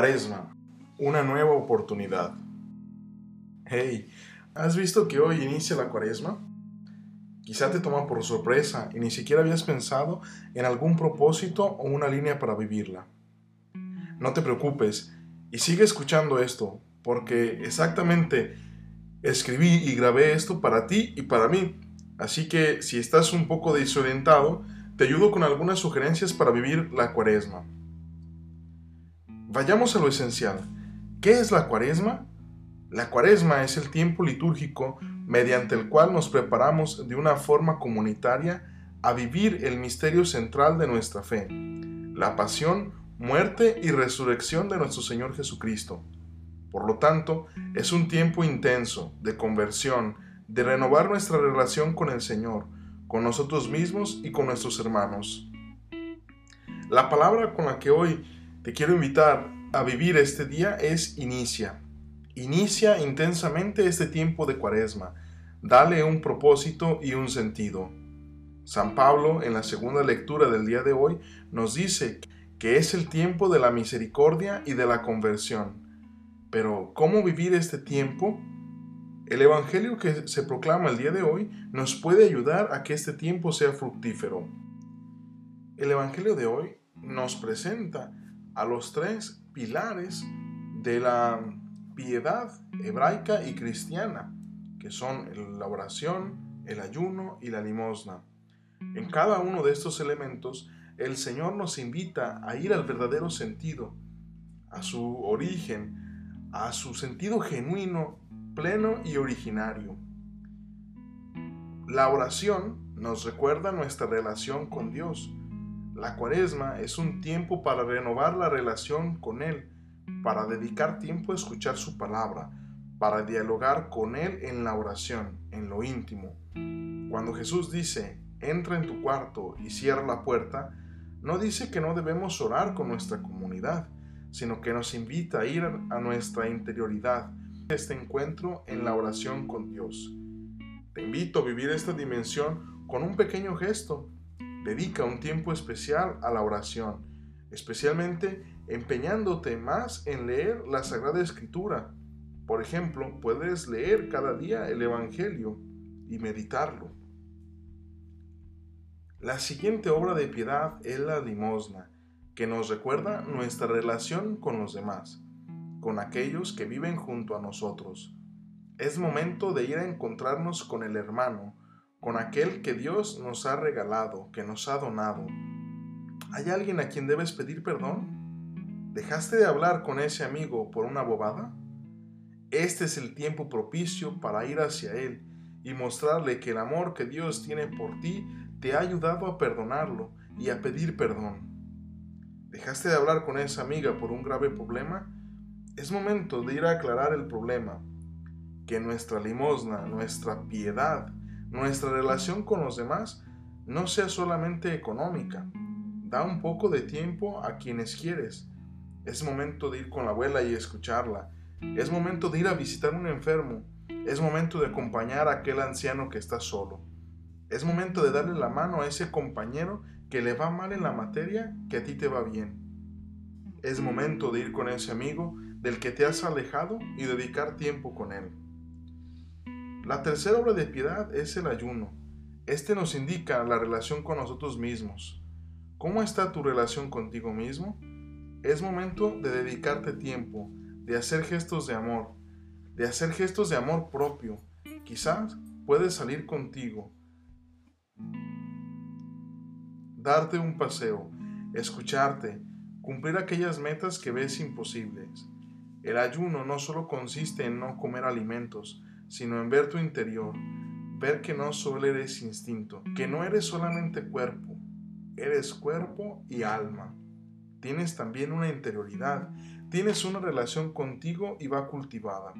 Cuaresma, una nueva oportunidad. Hey, ¿has visto que hoy inicia la Cuaresma? Quizá te toma por sorpresa y ni siquiera habías pensado en algún propósito o una línea para vivirla. No te preocupes y sigue escuchando esto, porque exactamente escribí y grabé esto para ti y para mí. Así que si estás un poco desorientado, te ayudo con algunas sugerencias para vivir la cuaresma. Vayamos a lo esencial. ¿Qué es la cuaresma? La cuaresma es el tiempo litúrgico mediante el cual nos preparamos de una forma comunitaria a vivir el misterio central de nuestra fe, la pasión, muerte y resurrección de nuestro Señor Jesucristo. Por lo tanto, es un tiempo intenso de conversión, de renovar nuestra relación con el Señor, con nosotros mismos y con nuestros hermanos. La palabra con la que hoy te quiero invitar a vivir este día es inicia. Inicia intensamente este tiempo de cuaresma. Dale un propósito y un sentido. San Pablo en la segunda lectura del día de hoy nos dice que es el tiempo de la misericordia y de la conversión. Pero, ¿cómo vivir este tiempo? El Evangelio que se proclama el día de hoy nos puede ayudar a que este tiempo sea fructífero. El Evangelio de hoy nos presenta a los tres pilares de la piedad hebraica y cristiana, que son la oración, el ayuno y la limosna. En cada uno de estos elementos, el Señor nos invita a ir al verdadero sentido, a su origen, a su sentido genuino, pleno y originario. La oración nos recuerda nuestra relación con Dios, la cuaresma es un tiempo para renovar la relación con Él, para dedicar tiempo a escuchar su palabra, para dialogar con Él en la oración, en lo íntimo. Cuando Jesús dice, entra en tu cuarto y cierra la puerta, no dice que no debemos orar con nuestra comunidad, sino que nos invita a ir a nuestra interioridad, este encuentro en la oración con Dios. Te invito a vivir esta dimensión con un pequeño gesto Dedica un tiempo especial a la oración, especialmente empeñándote más en leer la Sagrada Escritura. Por ejemplo, puedes leer cada día el Evangelio y meditarlo. La siguiente obra de piedad es la limosna, que nos recuerda nuestra relación con los demás, con aquellos que viven junto a nosotros. Es momento de ir a encontrarnos con el hermano, con aquel que Dios nos ha regalado, que nos ha donado. ¿Hay alguien a quien debes pedir perdón? ¿Dejaste de hablar con ese amigo por una bobada? Este es el tiempo propicio para ir hacia Él y mostrarle que el amor que Dios tiene por ti te ha ayudado a perdonarlo y a pedir perdón. ¿Dejaste de hablar con esa amiga por un grave problema? Es momento de ir a aclarar el problema. Que nuestra limosna, nuestra piedad, nuestra relación con los demás no sea solamente económica. Da un poco de tiempo a quienes quieres. Es momento de ir con la abuela y escucharla. Es momento de ir a visitar un enfermo. Es momento de acompañar a aquel anciano que está solo. Es momento de darle la mano a ese compañero que le va mal en la materia que a ti te va bien. Es momento de ir con ese amigo del que te has alejado y dedicar tiempo con él. La tercera obra de piedad es el ayuno. Este nos indica la relación con nosotros mismos. ¿Cómo está tu relación contigo mismo? Es momento de dedicarte tiempo, de hacer gestos de amor, de hacer gestos de amor propio. Quizás puedes salir contigo, darte un paseo, escucharte, cumplir aquellas metas que ves imposibles. El ayuno no solo consiste en no comer alimentos, sino en ver tu interior, ver que no solo eres instinto, que no eres solamente cuerpo, eres cuerpo y alma. Tienes también una interioridad, tienes una relación contigo y va cultivada.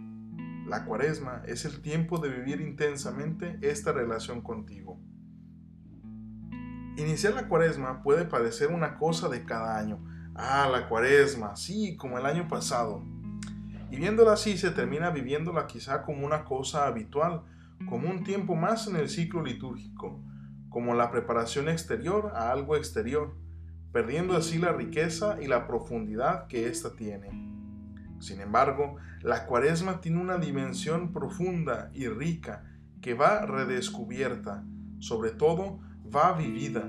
La cuaresma es el tiempo de vivir intensamente esta relación contigo. Iniciar la cuaresma puede parecer una cosa de cada año. Ah, la cuaresma, sí, como el año pasado. Y viéndola así se termina viviéndola quizá como una cosa habitual, como un tiempo más en el ciclo litúrgico, como la preparación exterior a algo exterior. perdiendo así la riqueza y la profundidad que ésta tiene. Sin embargo, la cuaresma tiene una dimensión profunda y rica que va redescubierta, sobre todo va vivida,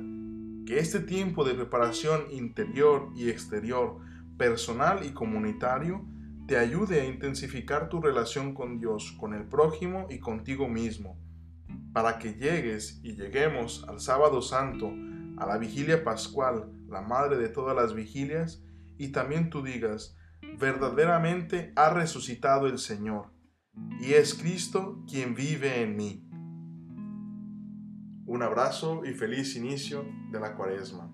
que este tiempo de preparación interior y exterior, personal y comunitario, te ayude a intensificar tu relación con Dios, con el prójimo y contigo mismo, para que llegues y lleguemos al sábado santo, a la vigilia pascual, la madre de todas las vigilias, y también tú digas, verdaderamente ha resucitado el Señor, y es Cristo quien vive en mí. Un abrazo y feliz inicio de la cuaresma.